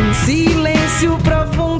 Um silêncio profundo.